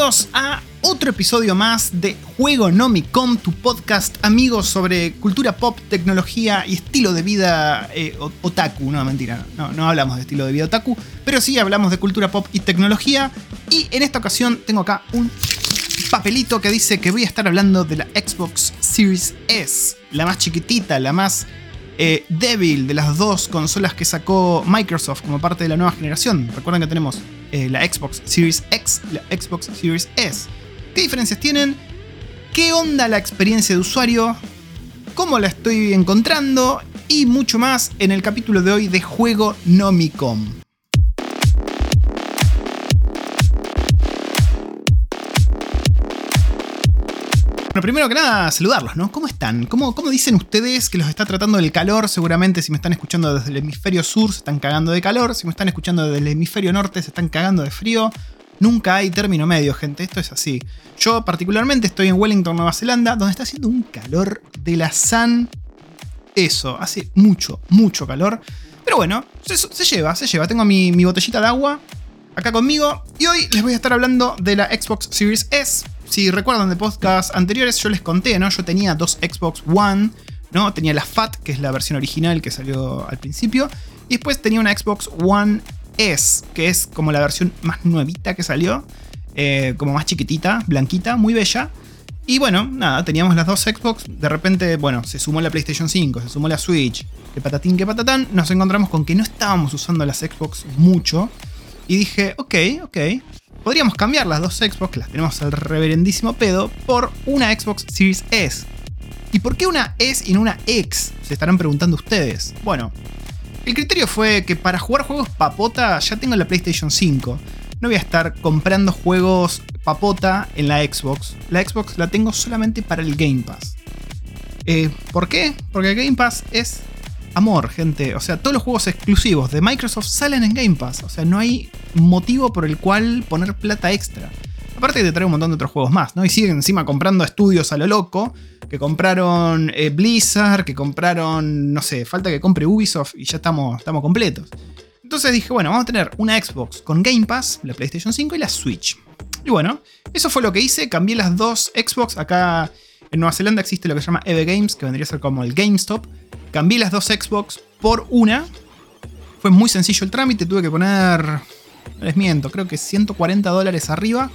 A otro episodio más de Juego Nomicom, tu podcast amigos sobre cultura pop, tecnología y estilo de vida eh, otaku. No, mentira, no, no hablamos de estilo de vida otaku, pero sí hablamos de cultura pop y tecnología. Y en esta ocasión tengo acá un papelito que dice que voy a estar hablando de la Xbox Series S, la más chiquitita, la más eh, débil de las dos consolas que sacó Microsoft como parte de la nueva generación. Recuerden que tenemos eh, la Xbox Series X y la Xbox Series S. ¿Qué diferencias tienen? ¿Qué onda la experiencia de usuario? ¿Cómo la estoy encontrando? Y mucho más en el capítulo de hoy de Juego Nomicom. Bueno, primero que nada, saludarlos, ¿no? ¿Cómo están? ¿Cómo, ¿Cómo, dicen ustedes que los está tratando el calor? Seguramente si me están escuchando desde el hemisferio sur se están cagando de calor, si me están escuchando desde el hemisferio norte se están cagando de frío. Nunca hay término medio, gente, esto es así. Yo particularmente estoy en Wellington, Nueva Zelanda, donde está haciendo un calor de la san... Eso, hace mucho, mucho calor. Pero bueno, se, lleva, se lleva. Tengo mi, mi botellita de agua acá conmigo y hoy les voy a estar hablando de la Xbox Series S si recuerdan de podcasts anteriores, yo les conté, ¿no? Yo tenía dos Xbox One, ¿no? Tenía la FAT, que es la versión original que salió al principio. Y después tenía una Xbox One S, que es como la versión más nuevita que salió. Eh, como más chiquitita, blanquita, muy bella. Y bueno, nada, teníamos las dos Xbox. De repente, bueno, se sumó la PlayStation 5, se sumó la Switch. Que patatín, que patatán. Nos encontramos con que no estábamos usando las Xbox mucho. Y dije, ok, ok podríamos cambiar las dos Xbox, que las tenemos al reverendísimo pedo, por una Xbox Series S. ¿Y por qué una S y no una X? Se estarán preguntando ustedes. Bueno, el criterio fue que para jugar juegos papota ya tengo la PlayStation 5. No voy a estar comprando juegos papota en la Xbox. La Xbox la tengo solamente para el Game Pass. Eh, ¿Por qué? Porque el Game Pass es amor, gente. O sea, todos los juegos exclusivos de Microsoft salen en Game Pass. O sea, no hay motivo por el cual poner plata extra. Aparte te trae un montón de otros juegos más, ¿no? Y siguen encima comprando estudios a lo loco. Que compraron eh, Blizzard, que compraron, no sé, falta que compre Ubisoft y ya estamos, estamos completos. Entonces dije, bueno, vamos a tener una Xbox con Game Pass, la PlayStation 5 y la Switch. Y bueno, eso fue lo que hice. Cambié las dos Xbox. Acá en Nueva Zelanda existe lo que se llama EVE Games, que vendría a ser como el GameStop. Cambié las dos Xbox por una. Fue muy sencillo el trámite, tuve que poner, no les miento, creo que 140 dólares arriba.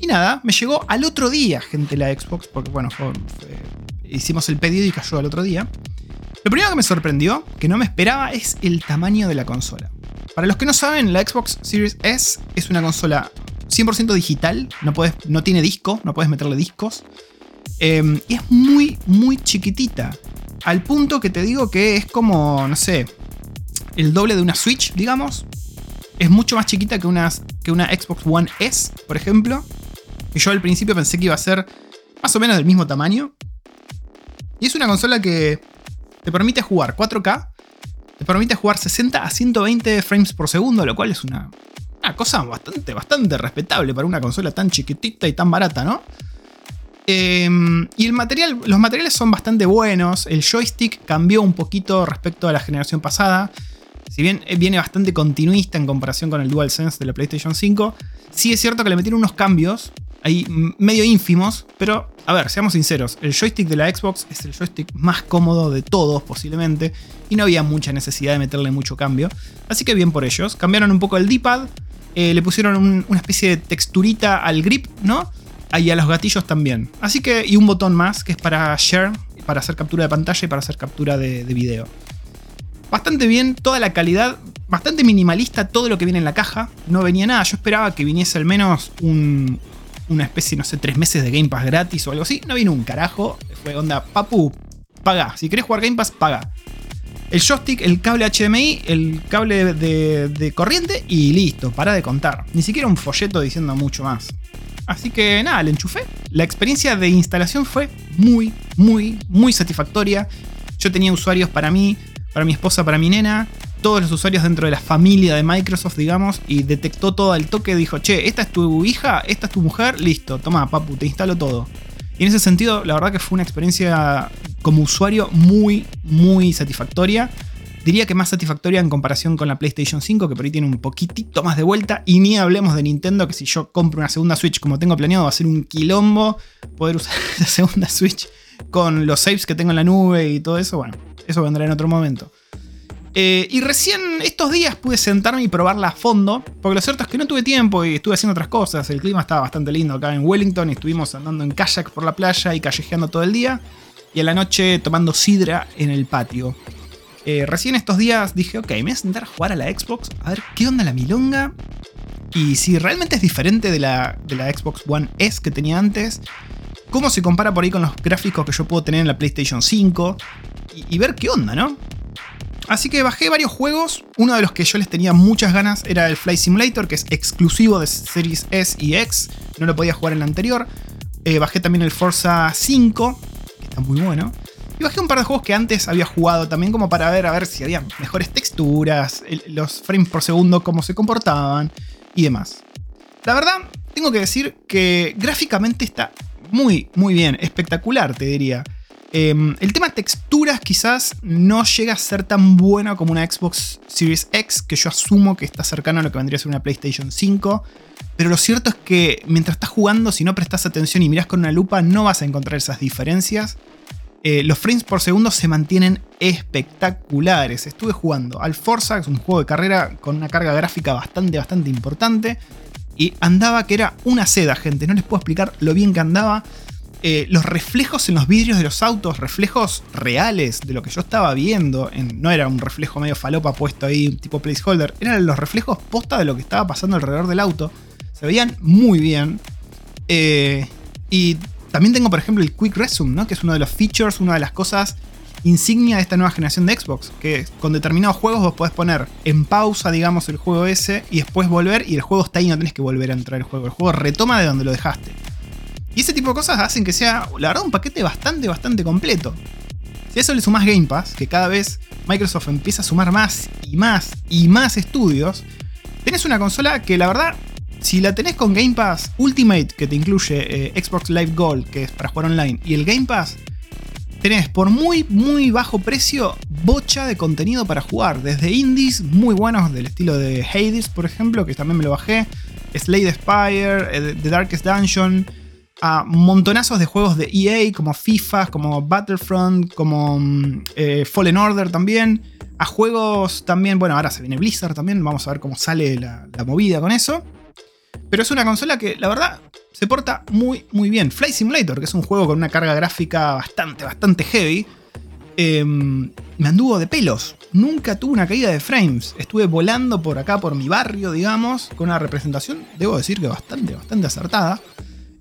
Y nada, me llegó al otro día, gente, la Xbox, porque bueno, hicimos el pedido y cayó al otro día. Lo primero que me sorprendió, que no me esperaba, es el tamaño de la consola. Para los que no saben, la Xbox Series S es una consola 100% digital, no, puedes, no tiene disco, no puedes meterle discos. Em, y es muy, muy chiquitita. Al punto que te digo que es como, no sé, el doble de una Switch, digamos. Es mucho más chiquita que una, que una Xbox One S, por ejemplo. Y yo al principio pensé que iba a ser más o menos del mismo tamaño. Y es una consola que te permite jugar 4K, te permite jugar 60 a 120 frames por segundo, lo cual es una, una cosa bastante, bastante respetable para una consola tan chiquitita y tan barata, ¿no? Em, y el material, los materiales son bastante buenos. El joystick cambió un poquito respecto a la generación pasada. Si bien viene bastante continuista en comparación con el DualSense de la PlayStation 5, sí es cierto que le metieron unos cambios ahí medio ínfimos, pero a ver, seamos sinceros, el joystick de la Xbox es el joystick más cómodo de todos posiblemente y no había mucha necesidad de meterle mucho cambio, así que bien por ellos. Cambiaron un poco el D-pad, eh, le pusieron una especie de texturita al grip, ¿no? Y a los gatillos también. Así que, y un botón más que es para share, para hacer captura de pantalla y para hacer captura de, video. Bastante bien, toda la calidad, bastante minimalista todo lo que viene en la caja. No venía nada, yo esperaba que viniese al menos una especie, no sé, tres meses de Game Pass gratis o algo así. No vino un carajo, fue onda, papu, paga. Si querés jugar Game Pass, paga. El joystick, el cable HDMI, el cable de corriente y listo, para de contar. Ni siquiera un folleto diciendo mucho más. Así que nada, le enchufé. La experiencia de instalación fue muy, muy, muy satisfactoria. Yo tenía usuarios para mí, para mi esposa, para mi nena, todos los usuarios dentro de la familia de Microsoft, digamos, y detectó todo al toque. Dijo, che, esta es tu hija, esta es tu mujer, listo, toma, papu, te instalo todo. Y en ese sentido, la verdad que fue una experiencia como usuario muy, muy satisfactoria. Diría que más satisfactoria en comparación con la PlayStation 5, que por ahí tiene un poquitito más de vuelta. Y ni hablemos de Nintendo, que si yo compro una segunda Switch como tengo planeado, va a ser un quilombo poder usar esa segunda Switch con los saves que tengo en la nube y todo eso. Bueno, eso vendrá en otro momento. Eh, y recién estos días pude sentarme y probarla a fondo, porque lo cierto es que no tuve tiempo y estuve haciendo otras cosas. El clima estaba bastante lindo acá en Wellington y estuvimos andando en kayak por la playa y callejeando todo el día. Y a la noche tomando sidra en el patio. Eh, recién estos días dije, ok, me voy a sentar a jugar a la Xbox, a ver qué onda la milonga. Y si realmente es diferente de la, de la Xbox One S que tenía antes. Cómo se compara por ahí con los gráficos que yo puedo tener en la PlayStation 5. y ver qué onda, ¿no? Así que bajé varios juegos. Uno de los que yo les tenía muchas ganas era el Flight Simulator, que es exclusivo de Series S y X. No lo podía jugar en la anterior. Eh, bajé también el Forza 5, que está muy bueno. Y bajé un par de juegos que antes había jugado también como para ver a ver si había mejores texturas, los frames por segundo, cómo se comportaban y demás. La verdad, tengo que decir que gráficamente está muy, muy bien, espectacular, te diría. Em, el tema texturas quizás no llega a ser tan bueno como una Xbox Series X, que yo asumo que está cercano a lo que vendría a ser una PlayStation 5. Pero lo cierto es que mientras estás jugando, si no prestas atención y miras con una lupa, no vas a encontrar esas diferencias. Eh, los frames por segundo se mantienen espectaculares. Estuve jugando al Forza, que es un juego de carrera con una carga gráfica bastante, bastante importante. Y andaba que era una seda, gente. No les puedo explicar lo bien que andaba. Eh, los reflejos en los vidrios de los autos, reflejos reales de lo que yo estaba viendo, no era un reflejo medio falopa puesto ahí tipo placeholder, eran los reflejos posta de lo que estaba pasando alrededor del auto. Se veían muy bien. Eh, y también tengo, por ejemplo, el Quick Resume, ¿no? que es uno de los features, una de las cosas insignia de esta nueva generación de Xbox, que con determinados juegos vos podés poner en pausa, digamos, el juego ese y después volver y el juego está ahí, no tenés que volver a entrar al juego. El juego retoma de donde lo dejaste. Y ese tipo de cosas hacen que sea, la verdad, un paquete bastante, bastante completo. Si a eso le sumás Game Pass, que cada vez Microsoft empieza a sumar más y más y más estudios, tenés una consola que la verdad, si la tenés con Game Pass Ultimate, que te incluye eh, Xbox Live Gold, que es para jugar online, y el Game Pass, tenés por muy, muy bajo precio bocha de contenido para jugar. Desde indies muy buenos del estilo de Hades, por ejemplo, que también me lo bajé, Slade Spire, eh, The Darkest Dungeon a montonazos de juegos de EA, como FIFA, como Battlefront, como mm, eh, Fallen Order también. A juegos también, bueno, ahora se viene Blizzard también, vamos a ver cómo sale la, movida con eso. Pero es una consola que, la verdad, se porta muy, muy bien. Flight Simulator, que es un juego con una carga gráfica bastante, bastante heavy, em, me anduvo de pelos. Nunca tuve una caída de frames. Estuve volando por acá, por mi barrio, digamos, con una representación, debo decir que bastante, bastante acertada.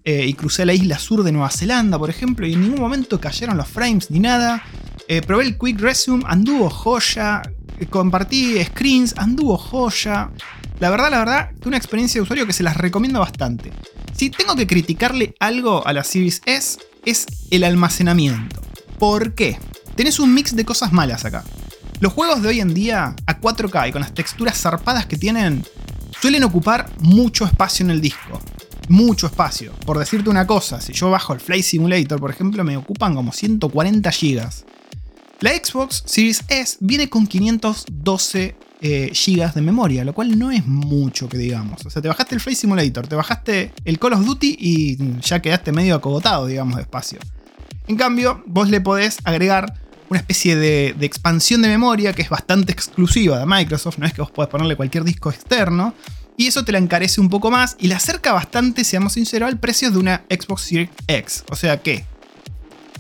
Eh, y crucé la isla sur de Nueva Zelanda, por ejemplo, y en ningún momento cayeron los frames ni nada. Eh, probé el Quick Resume, anduvo joya. Eh, compartí screens, anduvo joya. La verdad, la verdad, que una experiencia de usuario que se las recomiendo bastante. Si tengo que criticarle algo a la Series S, es el almacenamiento. ¿Por qué? Tenés un mix de cosas malas acá. Los juegos de hoy en día, a 4K y con las texturas zarpadas que tienen, suelen ocupar mucho espacio en el disco mucho espacio. Por decirte una cosa, si yo bajo el Flight Simulator, por ejemplo, me ocupan como 140 GB. La Xbox Series S viene con 512 eh, GB de memoria, lo cual no es mucho que digamos. O sea, te bajaste el Flight Simulator, te bajaste el Call of Duty y ya quedaste medio acogotado, digamos, de espacio. En cambio, vos le podés agregar una especie de, de, expansión de memoria que es bastante exclusiva de Microsoft, no es que vos podés ponerle cualquier disco externo, y eso te la encarece un poco más y la acerca bastante, seamos sinceros, al precio de una Xbox Series X. O sea que,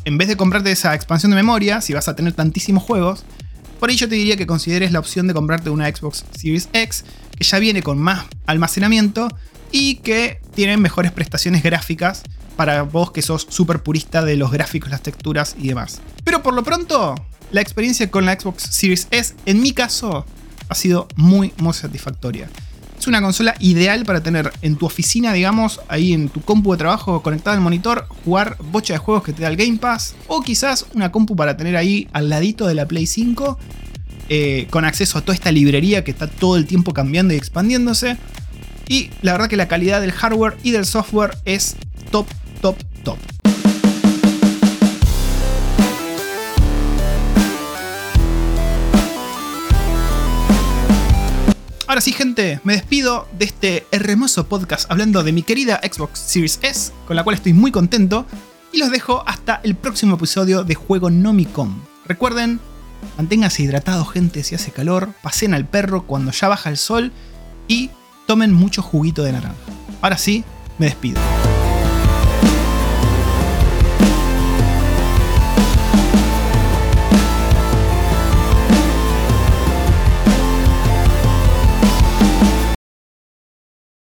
en vez de comprarte esa expansión de memoria, si vas a tener tantísimos juegos, por ello te diría que consideres la opción de comprarte una Xbox Series X, que ya viene con más almacenamiento y que tiene mejores prestaciones gráficas para vos que sos súper purista de los gráficos, las texturas y demás. Pero por lo pronto, la experiencia con la Xbox Series S, en mi caso, ha sido muy, muy satisfactoria. Es una consola ideal para tener en tu oficina, digamos, ahí en tu compu de trabajo conectada al monitor, jugar bocha de juegos que te da el Game Pass, o quizás una compu para tener ahí al ladito de la Play 5, eh, con acceso a toda esta librería que está todo el tiempo cambiando y expandiéndose. Y la verdad que la calidad del hardware y del software es top, top, top. Ahora sí, gente, me despido de este hermoso podcast hablando de mi querida Xbox Series S, con la cual estoy muy contento, y los dejo hasta el próximo episodio de Juego Nomicom. Recuerden, manténganse hidratados, gente, si hace calor, pasen al perro cuando ya baja el sol y tomen mucho juguito de naranja. Ahora sí, me despido.